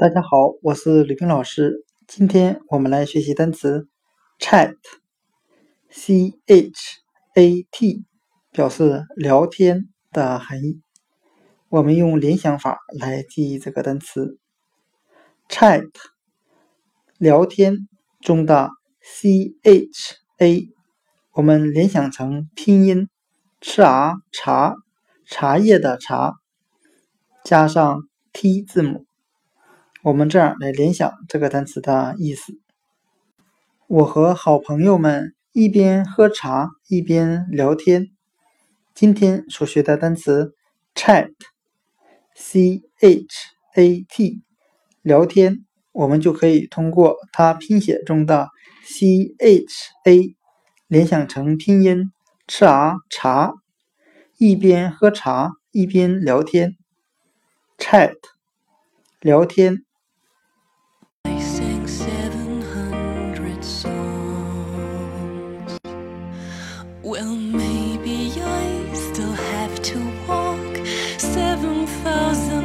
大家好，我是吕冰老师。今天我们来学习单词 chat，c h a t，表示聊天的含义。我们用联想法来记忆这个单词 chat，聊天中的 c h a，我们联想成拼音 ch a 茶茶叶的茶，加上 t 字母。我们这样来联想这个单词的意思：我和好朋友们一边喝茶一边聊天。今天所学的单词 chat，c h a t，聊天，我们就可以通过它拼写中的 c h a 联想成拼音 ch a 茶，一边喝茶一边聊天。chat，聊天。Well, maybe I still have to walk 7,000.